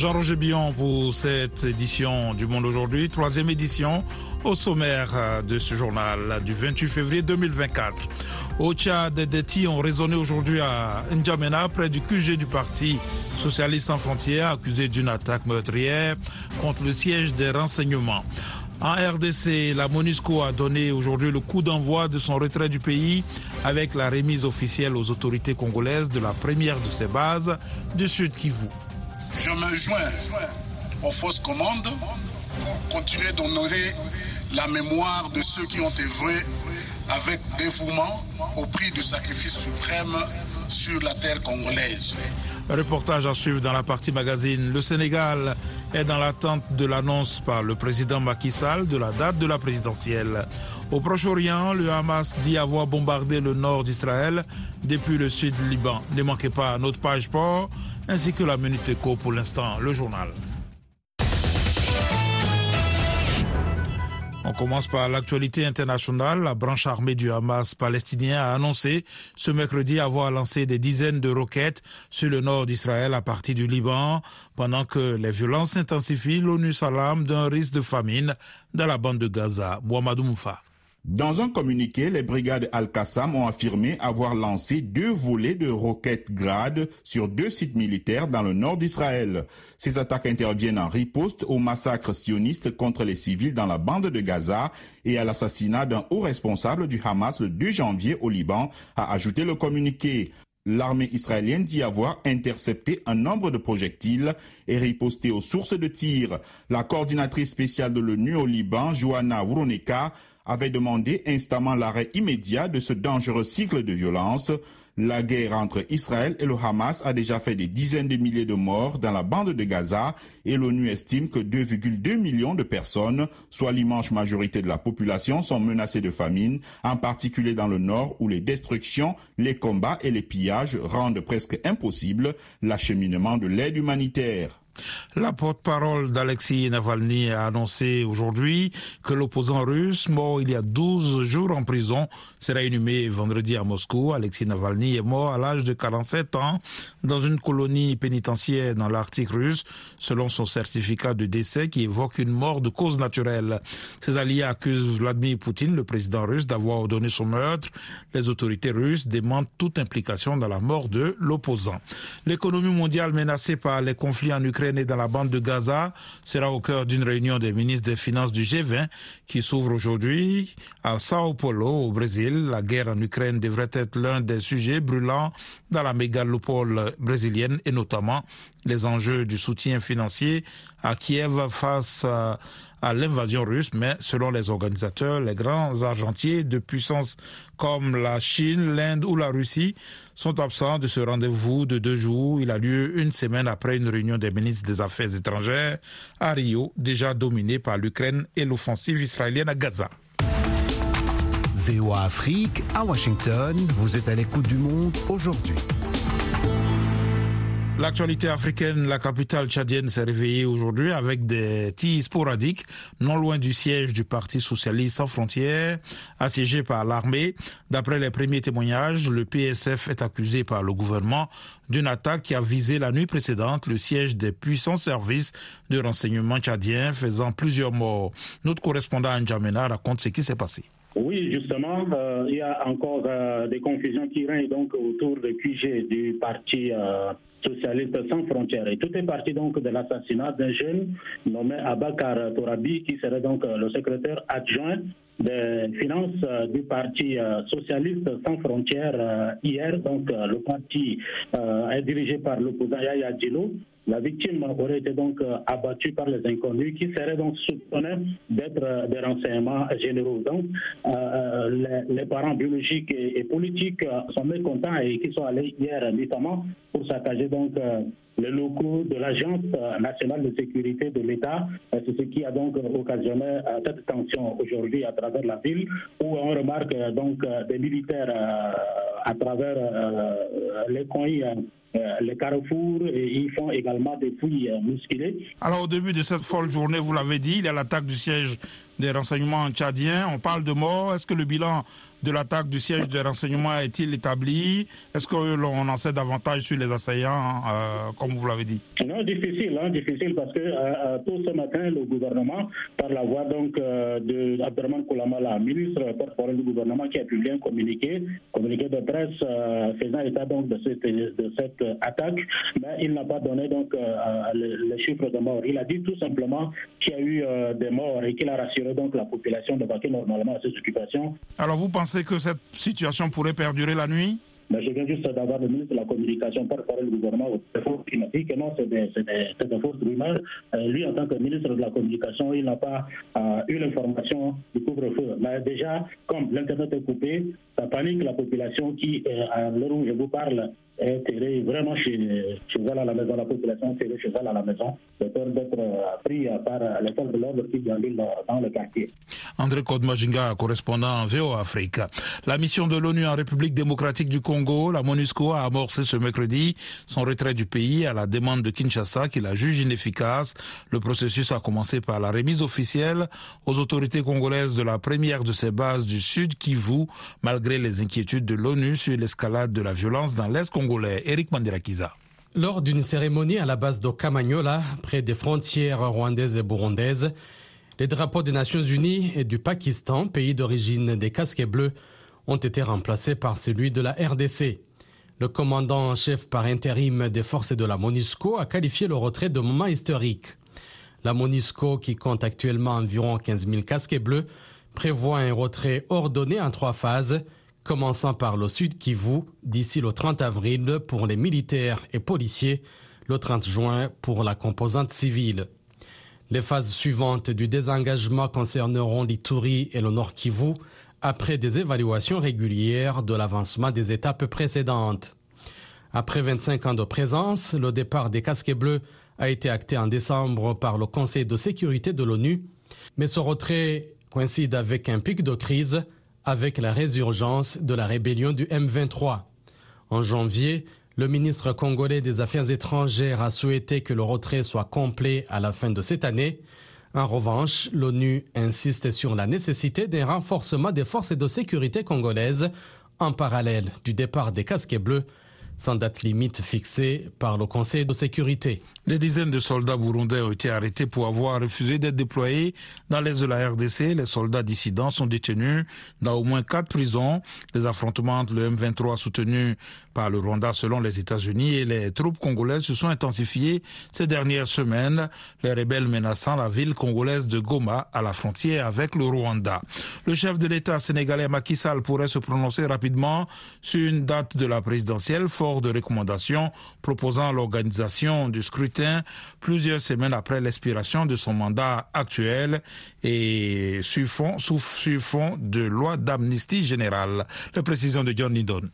Jean-Roger Billon pour cette édition du Monde aujourd'hui, troisième édition au sommaire de ce journal du 28 février 2024. Au Tchad, des tirs ont résonné aujourd'hui à N'Djamena, près du QG du Parti Socialiste sans frontières, accusé d'une attaque meurtrière contre le siège des renseignements. En RDC, la MONUSCO a donné aujourd'hui le coup d'envoi de son retrait du pays avec la remise officielle aux autorités congolaises de la première de ses bases du Sud Kivu. Je me joins aux fausses commandes pour continuer d'honorer la mémoire de ceux qui ont œuvré avec dévouement au prix du sacrifice suprême sur la terre congolaise. Reportage à suivre dans la partie magazine. Le Sénégal est dans l'attente de l'annonce par le président Macky Sall de la date de la présidentielle. Au Proche-Orient, le Hamas dit avoir bombardé le nord d'Israël depuis le sud du Liban. Ne manquez pas notre page port ainsi que la Minute Éco pour l'instant, le journal. On commence par l'actualité internationale. La branche armée du Hamas palestinien a annoncé ce mercredi avoir lancé des dizaines de roquettes sur le nord d'Israël à partir du Liban, pendant que les violences s'intensifient. L'ONU s'alarme d'un risque de famine dans la bande de Gaza. Mohamedou Moufa. Dans un communiqué, les brigades Al-Qassam ont affirmé avoir lancé deux volets de roquettes Grad sur deux sites militaires dans le nord d'Israël. Ces attaques interviennent en riposte au massacre sioniste contre les civils dans la bande de Gaza et à l'assassinat d'un haut responsable du Hamas le 2 janvier au Liban, a ajouté le communiqué. L'armée israélienne dit avoir intercepté un nombre de projectiles et riposté aux sources de tir. La coordinatrice spéciale de l'ONU au Liban, Joanna Wuroneka, avait demandé instamment l'arrêt immédiat de ce dangereux cycle de violence. La guerre entre Israël et le Hamas a déjà fait des dizaines de milliers de morts dans la bande de Gaza et l'ONU estime que 2,2 millions de personnes, soit l'immense majorité de la population, sont menacées de famine, en particulier dans le nord où les destructions, les combats et les pillages rendent presque impossible l'acheminement de l'aide humanitaire. La porte-parole d'Alexis Navalny a annoncé aujourd'hui que l'opposant russe, mort il y a 12 jours en prison, sera inhumé vendredi à Moscou. Alexis Navalny est mort à l'âge de 47 ans dans une colonie pénitentiaire dans l'Arctique russe, selon son certificat de décès qui évoque une mort de cause naturelle. Ses alliés accusent Vladimir Poutine, le président russe, d'avoir ordonné son meurtre. Les autorités russes demandent toute implication dans la mort de l'opposant. L'économie mondiale menacée par les conflits en Ukraine et dans la bande de Gaza sera au cœur d'une réunion des ministres des Finances du G20 qui s'ouvre aujourd'hui à Sao Paulo, au Brésil. La guerre en Ukraine devrait être l'un des sujets brûlants dans la mégalopole brésilienne et notamment les enjeux du soutien financier à Kiev face à l'invasion russe, mais selon les organisateurs, les grands argentiers de puissances comme la Chine, l'Inde ou la Russie sont absents de ce rendez-vous de deux jours. Il a lieu une semaine après une réunion des ministres des Affaires étrangères à Rio, déjà dominée par l'Ukraine et l'offensive israélienne à Gaza. VOA Afrique, à Washington, vous êtes à l'écoute du monde aujourd'hui. L'actualité africaine, la capitale tchadienne s'est réveillée aujourd'hui avec des tirs sporadiques non loin du siège du Parti socialiste sans frontières, assiégé par l'armée. D'après les premiers témoignages, le PSF est accusé par le gouvernement d'une attaque qui a visé la nuit précédente le siège des puissants services de renseignement tchadiens, faisant plusieurs morts. Notre correspondant N'Djamena raconte ce qui s'est passé. Oui, justement, euh, il y a encore euh, des confusions qui règnent donc autour du QG du parti euh, socialiste sans frontières. Et tout est parti donc de l'assassinat d'un jeune nommé Abakar Torabi, qui serait donc le secrétaire adjoint des finances du parti socialiste sans frontières hier. Donc le parti est dirigé par l'opposant Yaya Djilo. La victime aurait été donc abattue par les inconnus qui seraient donc soupçonnés d'être des renseignements généraux. Donc, les, parents biologiques et, et, politiques sont mécontents et qui sont allés hier notamment pour saccager donc les locaux de l'Agence nationale de sécurité de l'État. C'est ce qui a donc occasionné cette tension aujourd'hui à travers la ville où on remarque donc des militaires à travers les coins les carrefours et ils font également des fouilles musculées. Alors au début de cette folle journée, vous l'avez dit, il y a l'attaque du siège des renseignements tchadiens. On parle de morts. Est-ce que le bilan de l'attaque du siège des renseignements est-il établi? Est-ce que l'on en sait davantage sur les assaillants, euh, comme vous l'avez dit? Non, difficile, hein, difficile parce que euh, tôt ce matin, le gouvernement, par la voix donc euh, de Abderrahman Koulamala, ministre porte-parole du gouvernement, qui a publié un communiqué, communiqué de presse faisant état donc de cette, de cette attaque, mais il n'a pas donné donc les, chiffres de morts. Il a dit tout simplement qu'il y a eu des morts et qu'il a rassuré donc la population de vaquer normalement à ses occupations. Alors vous pensez que cette situation pourrait perdurer la nuit? Mais je viens juste d'avoir le ministre de la Communication par rapport au gouvernement qui m'a dit que non, c'est des, des, des, fausses rumeurs. Euh, lui, en tant que ministre de la Communication, il n'a pas euh, eu l'information du couvre-feu. Mais déjà, comme l'Internet est coupé, ça panique la population qui, euh, à l'heure où je vous parle, est vraiment chez, elle à la maison, la population chez elle à la maison, de peur d'être pris par les forces de l'ordre qui déambulent dans le quartier. André Kodmajinga, correspondant VO Afrique. La mission de l'ONU en République démocratique du Congo, la MONUSCO, a amorcé ce mercredi son retrait du pays à la demande de Kinshasa qui la juge inefficace. Le processus a commencé par la remise officielle aux autorités congolaises de la première de ces bases du Sud Kivu, malgré les inquiétudes de l'ONU sur l'escalade de la violence dans l'Est congolais. Lors d'une cérémonie à la base de Kamanyola, près des frontières rwandaises et burundaises, les drapeaux des Nations Unies et du Pakistan, pays d'origine des casquets bleus, ont été remplacés par celui de la RDC. Le commandant en chef par intérim des forces de la MONUSCO a qualifié le retrait de moment historique. La MONUSCO, qui compte actuellement environ 15 000 casquets bleus, prévoit un retrait ordonné en trois phases, commençant par le sud Kivu d'ici le 30 avril pour les militaires et policiers, le 30 juin pour la composante civile. Les phases suivantes du désengagement concerneront l'Ituri et le Nord Kivu après des évaluations régulières de l'avancement des étapes précédentes. Après 25 ans de présence, le départ des casquets bleus a été acté en décembre par le Conseil de sécurité de l'ONU, mais ce retrait coïncide avec un pic de crise avec la résurgence de la rébellion du M23. En janvier, le ministre congolais des Affaires étrangères a souhaité que le retrait soit complet à la fin de cette année. En revanche, l'ONU insiste sur la nécessité d'un renforcement des forces de sécurité congolaises en parallèle du départ des casquets bleus sans date limite fixée par le Conseil de sécurité. Des dizaines de soldats burundais ont été arrêtés pour avoir refusé d'être déployés dans l'est de la RDC. Les soldats dissidents sont détenus dans au moins quatre prisons. Les affrontements entre le M23 soutenus par le Rwanda selon les États-Unis et les troupes congolaises se sont intensifiés ces dernières semaines, les rebelles menaçant la ville congolaise de Goma à la frontière avec le Rwanda. Le chef de l'État sénégalais Macky Sall pourrait se prononcer rapidement sur une date de la présidentielle de recommandations proposant l'organisation du scrutin plusieurs semaines après l'expiration de son mandat actuel et sur fond, sur fond de loi d'amnistie générale. La précision de John Lydon.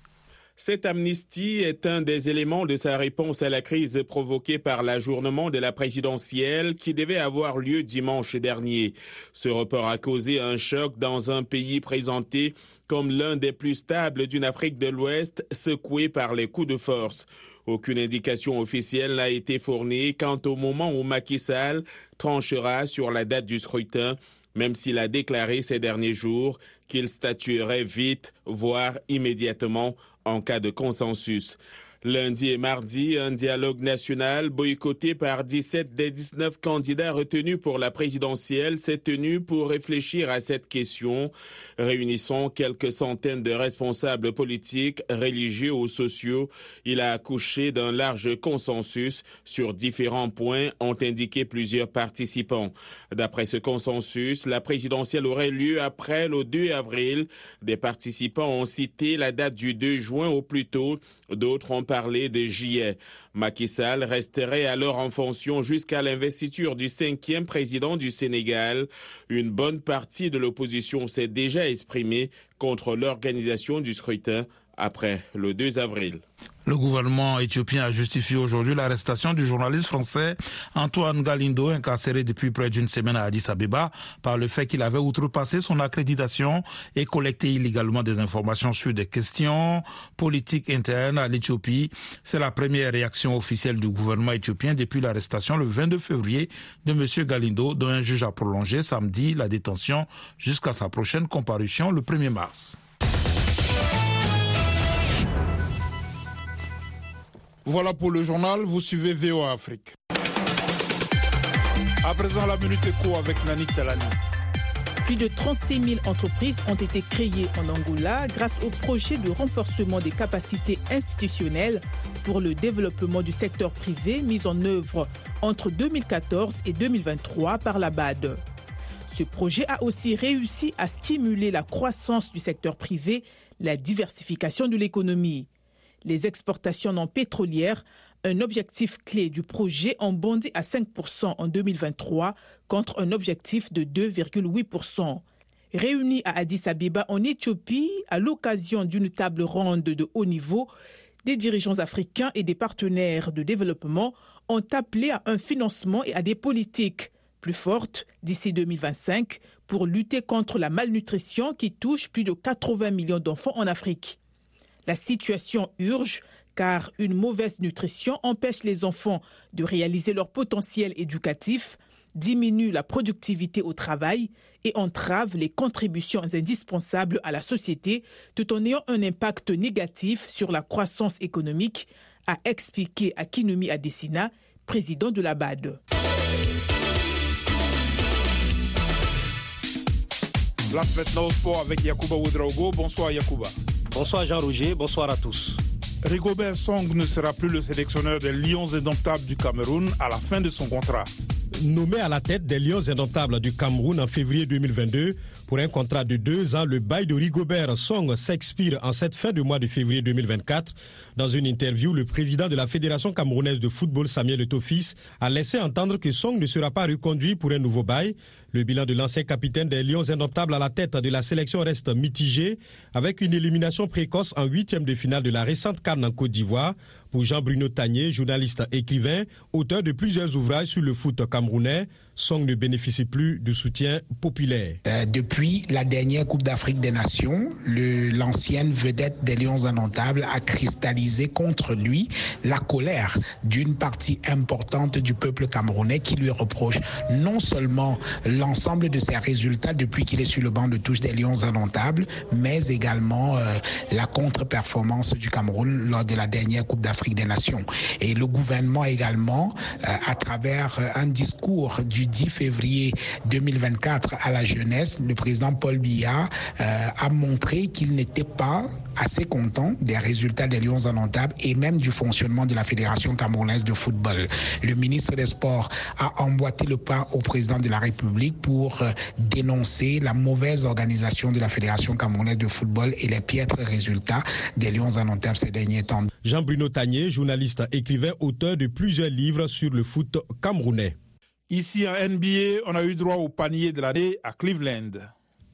Cette amnistie est un des éléments de sa réponse à la crise provoquée par l'ajournement de la présidentielle qui devait avoir lieu dimanche dernier. Ce report a causé un choc dans un pays présenté comme l'un des plus stables d'une Afrique de l'Ouest secoué par les coups de force. Aucune indication officielle n'a été fournie quant au moment où Macky Sall tranchera sur la date du scrutin même s'il a déclaré ces derniers jours qu'il statuerait vite, voire immédiatement, en cas de consensus. Lundi et mardi, un dialogue national boycotté par 17 des 19 candidats retenus pour la présidentielle s'est tenu pour réfléchir à cette question, réunissant quelques centaines de responsables politiques, religieux ou sociaux. Il a accouché d'un large consensus sur différents points, ont indiqué plusieurs participants. D'après ce consensus, la présidentielle aurait lieu après le 2 avril. Des participants ont cité la date du 2 juin au plus tôt D'autres ont parlé de juillet. Macky Sall resterait alors en fonction jusqu'à l'investiture du cinquième président du Sénégal. Une bonne partie de l'opposition s'est déjà exprimée contre l'organisation du scrutin après le 2 avril. Le gouvernement éthiopien a justifié aujourd'hui l'arrestation du journaliste français Antoine Galindo, incarcéré depuis près d'une semaine à Addis Abeba, par le fait qu'il avait outrepassé son accréditation et collecté illégalement des informations sur des questions politiques internes à l'Éthiopie. C'est la première réaction officielle du gouvernement éthiopien depuis l'arrestation le 22 février de M. Galindo, dont un juge a prolongé samedi la détention jusqu'à sa prochaine comparution le 1er mars. Voilà pour le journal, vous suivez VOA Afrique. À présent, la Minute Éco avec Nani Talani. Plus de 36 000 entreprises ont été créées en Angola grâce au projet de renforcement des capacités institutionnelles pour le développement du secteur privé mis en œuvre entre 2014 et 2023 par la BAD. Ce projet a aussi réussi à stimuler la croissance du secteur privé, la diversification de l'économie les exportations non pétrolières, un objectif clé du projet ont bondi à 5% en 2023 contre un objectif de 2,8%. Réunis à Addis Abeba en Éthiopie à l'occasion d'une table ronde de haut niveau, des dirigeants africains et des partenaires de développement ont appelé à un financement et à des politiques plus fortes d'ici 2025 pour lutter contre la malnutrition qui touche plus de 80 millions d'enfants en Afrique. La situation urge car une mauvaise nutrition empêche les enfants de réaliser leur potentiel éducatif, diminue la productivité au travail et entrave les contributions indispensables à la société tout en ayant un impact négatif sur la croissance économique, a expliqué Akinumi Adesina, président de la BAD. Place maintenant au sport avec. Bonsoir Yakuba. Bonsoir Jean-Roger, bonsoir à tous. Rigobert Song ne sera plus le sélectionneur des Lions indomptables du Cameroun à la fin de son contrat. Nommé à la tête des Lions indomptables du Cameroun en février 2022, pour un contrat de deux ans, le bail de Rigobert Song s'expire en cette fin de mois de février 2024. Dans une interview, le président de la Fédération camerounaise de football, Samuel Etofis, a laissé entendre que Song ne sera pas reconduit pour un nouveau bail. Le bilan de l'ancien capitaine des Lions indomptables à la tête de la sélection reste mitigé, avec une élimination précoce en huitième de finale de la récente Cannes en Côte d'Ivoire. Pour Jean-Bruno Tagné, journaliste écrivain, auteur de plusieurs ouvrages sur le foot camerounais, Song ne bénéficie plus de soutien populaire. Euh, depuis la dernière Coupe d'Afrique des Nations, l'ancienne vedette des Lions indomptables a cristallisé contre lui la colère d'une partie importante du peuple camerounais qui lui reproche non seulement l'ensemble de ses résultats depuis qu'il est sur le banc de touche des Lions indomptables, mais également euh, la contre-performance du Cameroun lors de la dernière Coupe d'Afrique des Nations. Et le gouvernement également, euh, à travers un discours du 10 février 2024 à la jeunesse, le président Paul Biya euh, a montré qu'il n'était pas assez content des résultats des Lions indomptables et même du fonctionnement de la Fédération camerounaise de football. Le ministre des Sports a emboîté le pas au président de la République pour euh, dénoncer la mauvaise organisation de la Fédération camerounaise de football et les piètres résultats des Lions indomptables ces derniers temps. Jean-Bruno Tagné, journaliste, écrivain, auteur de plusieurs livres sur le foot camerounais. Ici en NBA, on a eu droit au panier de l'année à Cleveland.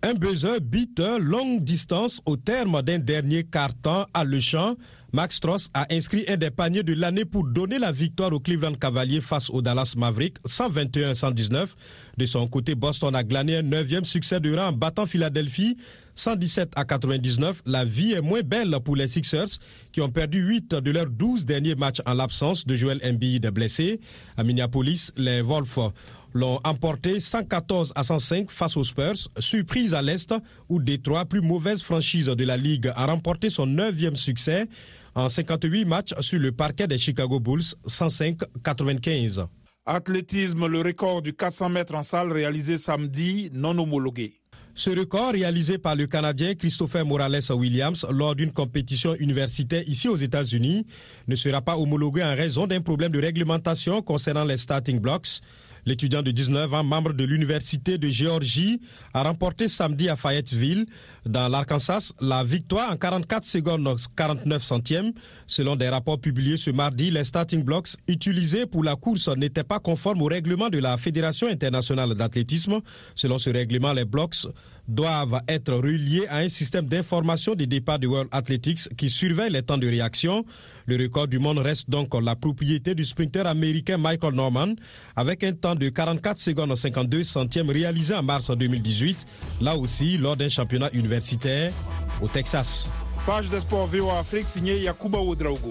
Un buzzer beat longue distance au terme d'un dernier carton à Le Champ. Max Stross a inscrit un des paniers de l'année pour donner la victoire au Cleveland Cavaliers face au Dallas Mavericks 121-119. De son côté, Boston a glané un neuvième succès de rang en battant Philadelphie 117 à 99. La vie est moins belle pour les Sixers qui ont perdu 8 de leurs 12 derniers matchs en l'absence de Joel Embiid blessé. À Minneapolis, les Wolves l'ont emporté 114 à 105 face aux Spurs, surprise à l'Est où Détroit, plus mauvaise franchise de la Ligue, a remporté son neuvième succès en 58 matchs sur le parquet des Chicago Bulls 105-95. Athlétisme, le record du 400 mètres en salle réalisé samedi non homologué. Ce record, réalisé par le Canadien Christopher Morales Williams lors d'une compétition universitaire ici aux États-Unis, ne sera pas homologué en raison d'un problème de réglementation concernant les starting blocks. L'étudiant de 19 ans, membre de l'Université de Géorgie, a remporté samedi à Fayetteville, dans l'Arkansas, la victoire en 44 secondes 49 centièmes. Selon des rapports publiés ce mardi, les starting blocks utilisés pour la course n'étaient pas conformes au règlement de la Fédération internationale d'athlétisme. Selon ce règlement, les blocks doivent être reliés à un système d'information des départs du World Athletics qui surveille les temps de réaction. Le record du monde reste donc la propriété du sprinter américain Michael Norman avec un temps de 44 secondes 52 centièmes réalisé en mars 2018, là aussi lors d'un championnat universitaire au Texas. Page de sport Afrique signée Yakuba Oudraogo.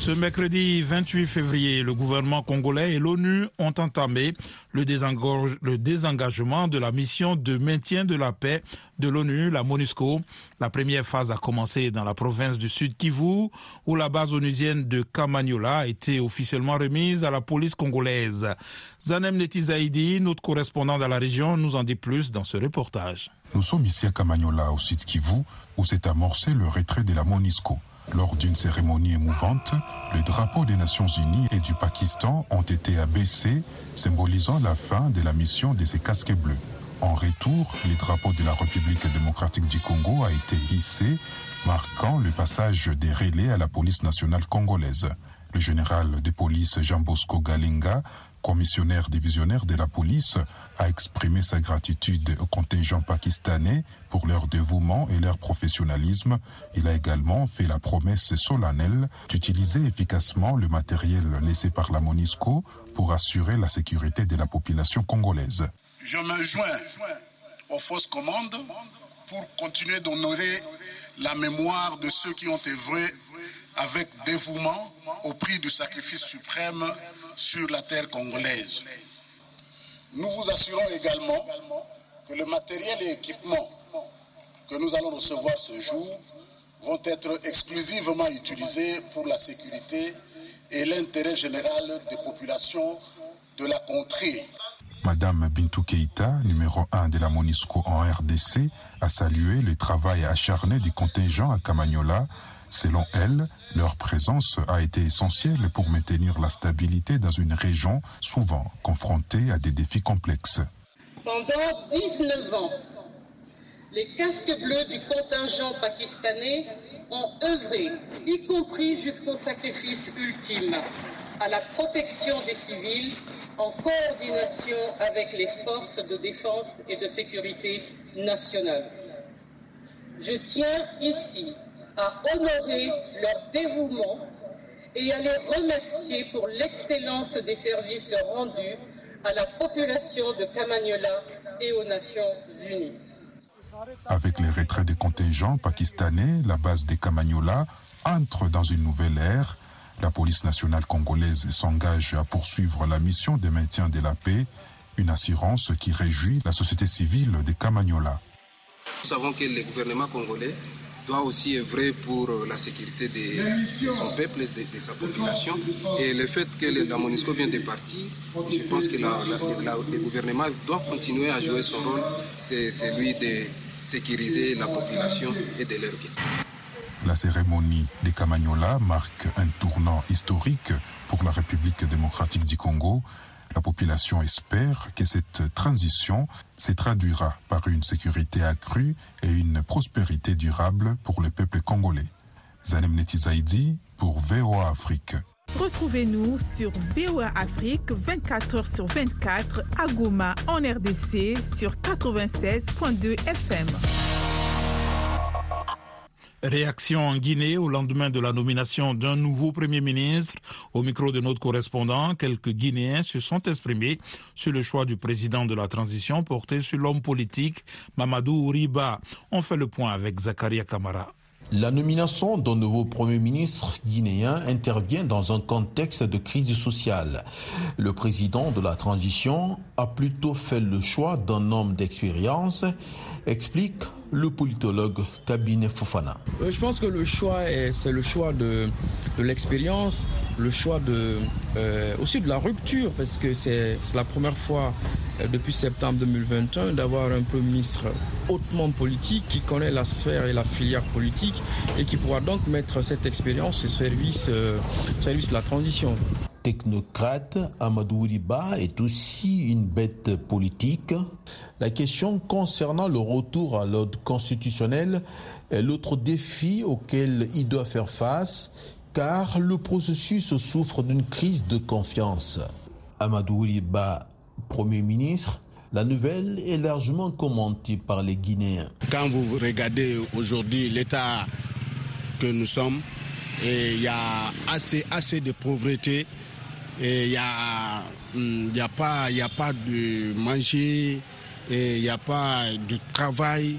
Ce mercredi 28 février, le gouvernement congolais et l'ONU ont entamé le, désengagement de la mission de maintien de la paix de l'ONU, la MONUSCO. La première phase a commencé dans la province du Sud Kivu, où la base onusienne de Kamagnola a été officiellement remise à la police congolaise. Zanem Netizaidi, notre correspondant dans la région, nous en dit plus dans ce reportage. Nous sommes ici à Kamagnola, au Sud Kivu, où s'est amorcé le retrait de la MONUSCO. Lors d'une cérémonie émouvante, les drapeaux des Nations Unies et du Pakistan ont été abaissés, symbolisant la fin de la mission de ces casques bleus. En retour, les drapeaux de la République démocratique du Congo a été hissé, marquant le passage des relais à la police nationale congolaise. Le général de police Jean Bosco Galinga commissionnaire divisionnaire de la police, a exprimé sa gratitude au contingent pakistanais pour leur dévouement et leur professionnalisme. Il a également fait la promesse solennelle d'utiliser efficacement le matériel laissé par la MONISCO pour assurer la sécurité de la population congolaise. Je me joins aux fausses commandes pour continuer d'honorer la mémoire de ceux qui ont œuvré avec dévouement au prix du sacrifice suprême sur la terre congolaise. Nous vous assurons également que le matériel et équipement que nous allons recevoir ce jour vont être exclusivement utilisés pour la sécurité et l'intérêt général des populations de la contrée. Madame Bintou Keita, numéro 1 de la MONUSCO en RDC, a salué le travail acharné du contingent à Camagnola Selon elle, leur présence a été essentielle pour maintenir la stabilité dans une région souvent confrontée à des défis complexes. Pendant 19 ans, les casques bleus du contingent pakistanais ont œuvré, y compris jusqu'au sacrifice ultime, à la protection des civils en coordination avec les forces de défense et de sécurité nationale. Je tiens ici à honorer leur dévouement et à les remercier pour l'excellence des services rendus à la population de Kamagnola et aux Nations Unies. Avec les retraits des contingents pakistanais, la base des Kamagnola entre dans une nouvelle ère. La police nationale congolaise s'engage à poursuivre la mission de maintien de la paix, une assurance qui réjouit la société civile des Kamagnola. Nous savons que le gouvernement congolais doit aussi œuvrer pour la sécurité de, son peuple, de, de, sa population. Et le fait que la MONUSCO vient de partir, je pense que la, la, le gouvernement doit continuer à jouer son rôle, c'est celui de sécuriser la population et de leur bien. La cérémonie des Camagnola marque un tournant historique pour la République démocratique du Congo la population espère que cette transition se traduira par une sécurité accrue et une prospérité durable pour le peuple congolais. Zanem Netizaidi pour VOA Afrique. Retrouvez-nous sur VOA Afrique 24 heures sur 24 à Goma en RDC sur 96.2 FM. Réaction en Guinée au lendemain de la nomination d'un nouveau Premier ministre. Au micro de notre correspondant, quelques Guinéens se sont exprimés sur le choix du président de la transition porté sur l'homme politique Mamadou Uriba. On fait le point avec Zakaria Kamara. La nomination d'un nouveau Premier ministre guinéen intervient dans un contexte de crise sociale. Le président de la transition a plutôt fait le choix d'un homme d'expérience, explique le politologue Kabine Fofana. Euh, je pense que le choix, c'est le choix de, l'expérience, le choix de, euh, aussi de la rupture, parce que c'est la première fois euh, depuis septembre 2021 d'avoir un Premier ministre hautement politique qui connaît la sphère et la filière politique et qui pourra donc mettre cette expérience au service, au service de la transition technocrate, Amadou Riba est aussi une bête politique. La question concernant le retour à l'ordre constitutionnel est l'autre défi auquel il doit faire face, car le processus souffre d'une crise de confiance. Amadou Riba, Premier ministre, la nouvelle est largement commentée par les Guinéens. Quand vous regardez aujourd'hui l'état que nous sommes, il y a assez, assez de pauvreté il n'y a, hmm, y a, pas, y a pas de manger, il n'y a pas de travail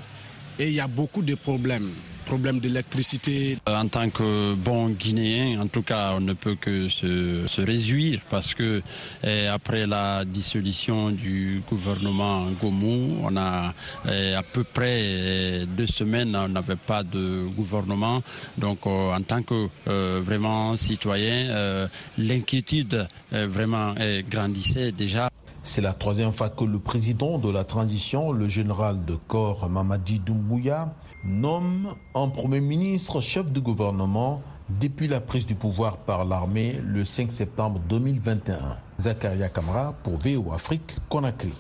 et il y a beaucoup de problèmes d'électricité. En tant que bon Guinéen, en tout cas, on ne peut que se, se réjouir parce que eh, après la dissolution du gouvernement Gomou, on a eh, à peu près eh, deux semaines, on n'avait pas de gouvernement. Donc, euh, en tant que euh, vraiment citoyen, euh, l'inquiétude vraiment grandissait déjà. C'est la troisième fois que le président de la transition, le général de corps Mamadi Doumbouya, nomme un Premier ministre chef de gouvernement depuis la prise du pouvoir par l'armée le 5 septembre 2021. Zakaria Kamara pour VO Afrique, Conakry.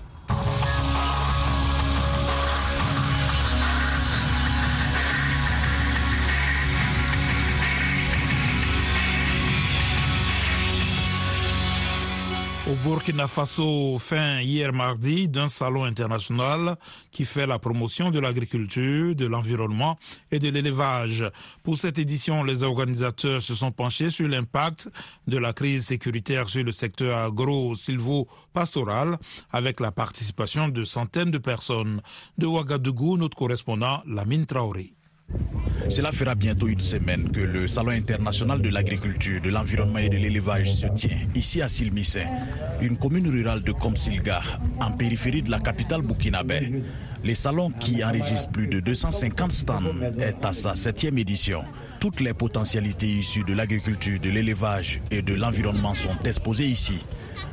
Au Burkina Faso, fin hier mardi, d'un salon international qui fait la promotion de l'agriculture, de l'environnement et de l'élevage. Pour cette édition, les organisateurs se sont penchés sur l'impact de la crise sécuritaire sur le secteur agro-silvo-pastoral avec la participation de centaines de personnes. De Ouagadougou, notre correspondant Lamine Traoré. Cela fera bientôt une semaine que le Salon international de l'agriculture, de l'environnement et de l'élevage se tient ici à Silmissé, une commune rurale de Komsilga, en périphérie de la capitale burkinabé. Le salon qui enregistre plus de 250 stands est à sa septième édition. Toutes les potentialités issues de l'agriculture, de l'élevage et de l'environnement sont exposées ici.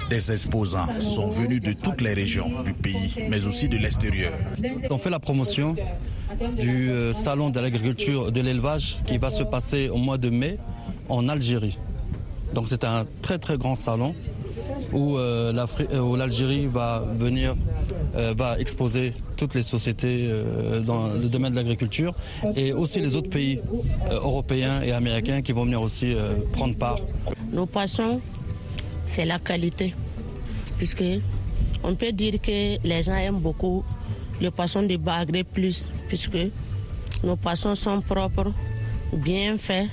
Des exposants sont venus de toutes les régions du pays, mais aussi de l'extérieur. On fait la promotion du euh, salon de l'agriculture de l'élevage qui va se passer au mois de mai en Algérie. Donc c'est un très très grand salon où, euh, euh, l'Algérie va venir, va exposer toutes les sociétés dans le domaine de l'agriculture et aussi les autres pays européens et américains qui vont venir aussi prendre part. Nos poissons, c'est la qualité, puisque on peut dire que les gens aiment beaucoup le poisson de Bagré plus, puisque nos poissons sont propres, bien faits.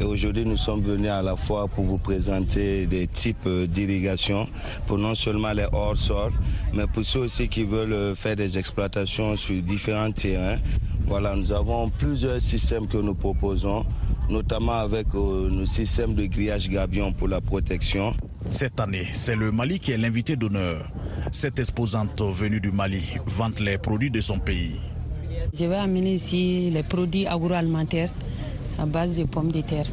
Et aujourd'hui, nous sommes venus à la fois pour vous présenter des types d'irrigation pour non seulement les hors-sol, mais pour ceux aussi qui veulent euh, faire des exploitations sur différents terrains. Voilà, nous avons plusieurs systèmes que nous proposons, notamment avec euh, nos systèmes de grillage gabion pour la protection. Cette année, c'est le Mali qui est l'invité d'honneur. Cette exposante venue du Mali vante les produits de son pays. Je vais amener ici les produits agroalimentaires à base de pommes de terre.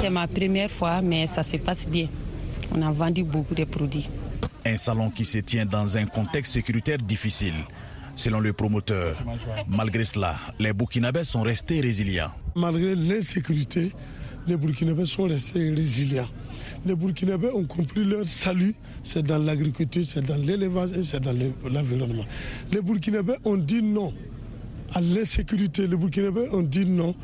C'est ma première fois, mais ça se passe bien. On a vendu beaucoup de produits. Un salon qui se tient dans un contexte sécuritaire difficile. Selon le promoteur, malgré cela, les Burkinabés sont restés résilients. Malgré l'insécurité, les Burkinabés sont restés résilients les Burkinabés ont compris leur salut, c'est dans l'agriculture, c'est dans l'élevage et c'est dans l'environnement. Les Burkinabés ont dit non à l'insécurité, les Burkinabés ont dit non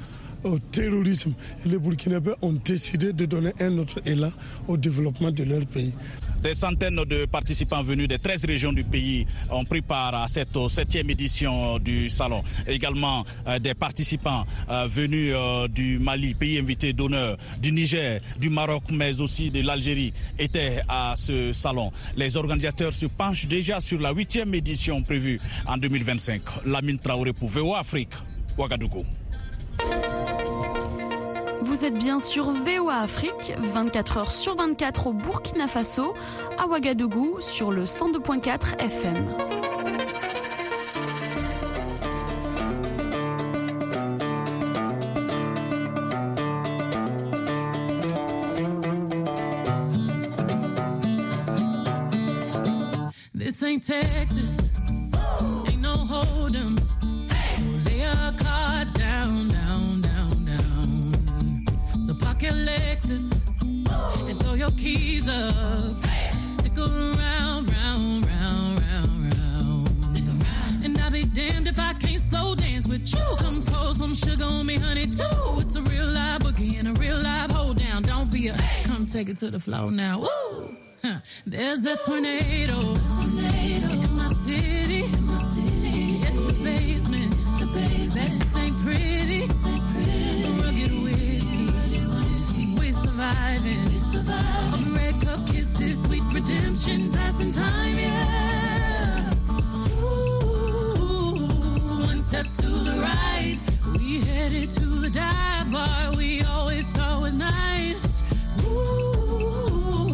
au terrorisme. les Burkinabés ont décidé de donner un autre élan au développement de leur pays. Des centaines de participants venus des 13 régions du pays ont pris part à cette septième édition du salon. Également euh, des participants euh, venus euh, du Mali, pays invité d'honneur, du Niger, du Maroc, mais aussi de l'Algérie étaient à ce salon. Les organisateurs se penchent déjà sur la huitième édition prévue en 2025. Lamine Traoré pour VO Afrique, Ouagadougou. Vous êtes bien sur VOA Afrique, 24 heures sur 24 au Burkina Faso, à Ouagadougou, sur le 102.4 FM. Some sugar on me, honey, too. It's a real live boogie and a real live hold down. Don't be a come take it to the floor now. Woo! Huh. There's a tornado. in my city. It's the basement. That ain't pretty. Rugged whiskey. We surviving. Red cup kisses, sweet redemption, passing time, yeah. Ooh, one step to the right. We headed to the dive bar we always thought was nice. Ooh,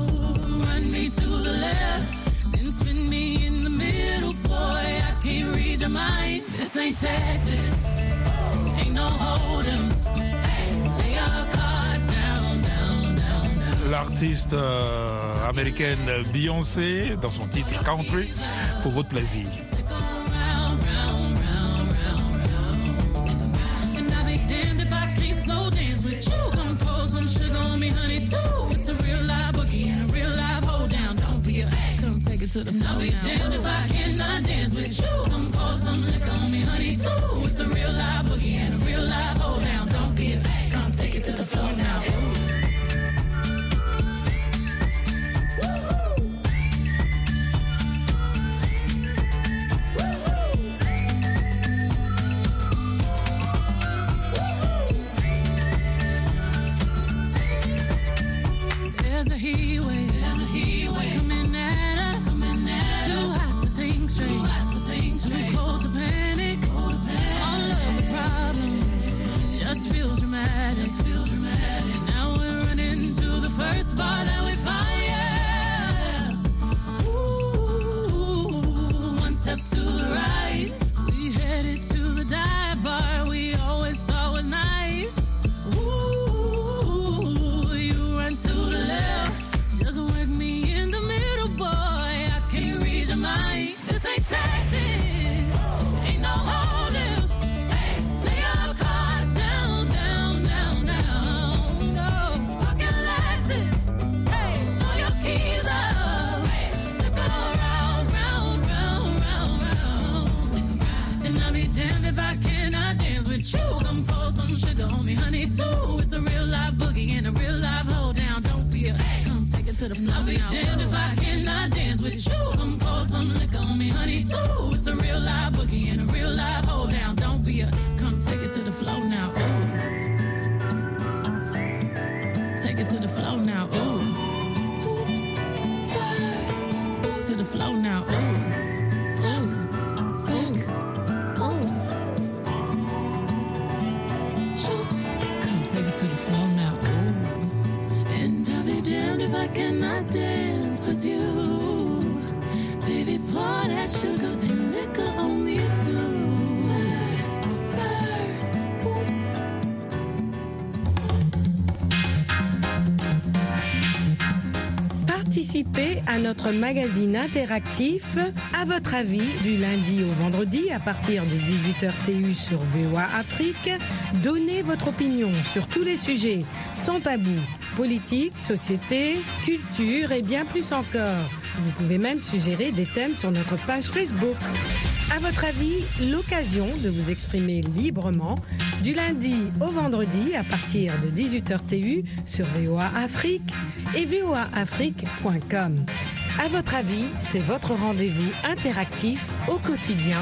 run me to the left, then spin me in the middle, boy. I can't read your mind. This ain't Texas, ain't no hold'em. L'artiste euh, américaine Beyoncé dans son titre Country pour votre plaisir. To the floor. I'll be damned if I cannot dance with you. Come pour some liquor on me, honey, too. It's a real live boogie and a real live hold down. Don't be a come take it to the floor now. Too. It's a real live boogie and a real live hold down. Don't be a come take it to the floor. I'll be damned if I cannot dance with you. Come pour some liquor on me, honey, too. It's a real live boogie and a real live hold down. Don't be a come take it to the floor now. Ooh. Take it to the floor now. Ooh. Oops. Spurs. To the floor now. Ooh. If I dance with you. Baby, pour that sugar and liquor on me Participez à notre magazine interactif à votre avis du lundi au vendredi à partir de 18h TU sur VOA Afrique. Donnez votre opinion sur tous les sujets sans tabou, politique, société, culture et bien plus encore. Vous pouvez même suggérer des thèmes sur notre page Facebook. À votre avis, l'occasion de vous exprimer librement du lundi au vendredi à partir de 18h TU sur VOA Afrique et voaafrique.com. À votre avis, c'est votre rendez-vous interactif au quotidien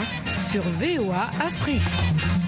sur VOA Afrique.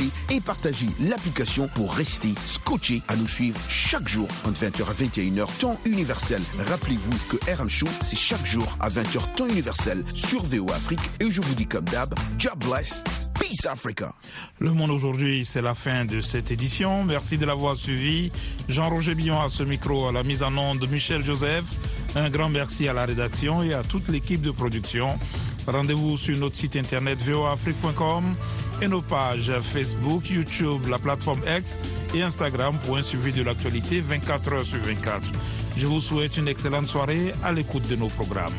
et partagez l'application pour rester scotché à nous suivre chaque jour entre 20h à 21h temps universel. Rappelez-vous que RM Show, c'est chaque jour à 20h temps universel sur VO Afrique. Et je vous dis comme d'hab, job bless. Peace Africa. Le monde aujourd'hui, c'est la fin de cette édition. Merci de l'avoir suivi. Jean-Roger Billon à ce micro, à la mise en onde de Michel Joseph. Un grand merci à la rédaction et à toute l'équipe de production. Rendez-vous sur notre site internet voafrique.com et nos pages Facebook, YouTube, la plateforme X et Instagram pour un suivi de l'actualité 24 heures sur 24. Je vous souhaite une excellente soirée à l'écoute de nos programmes.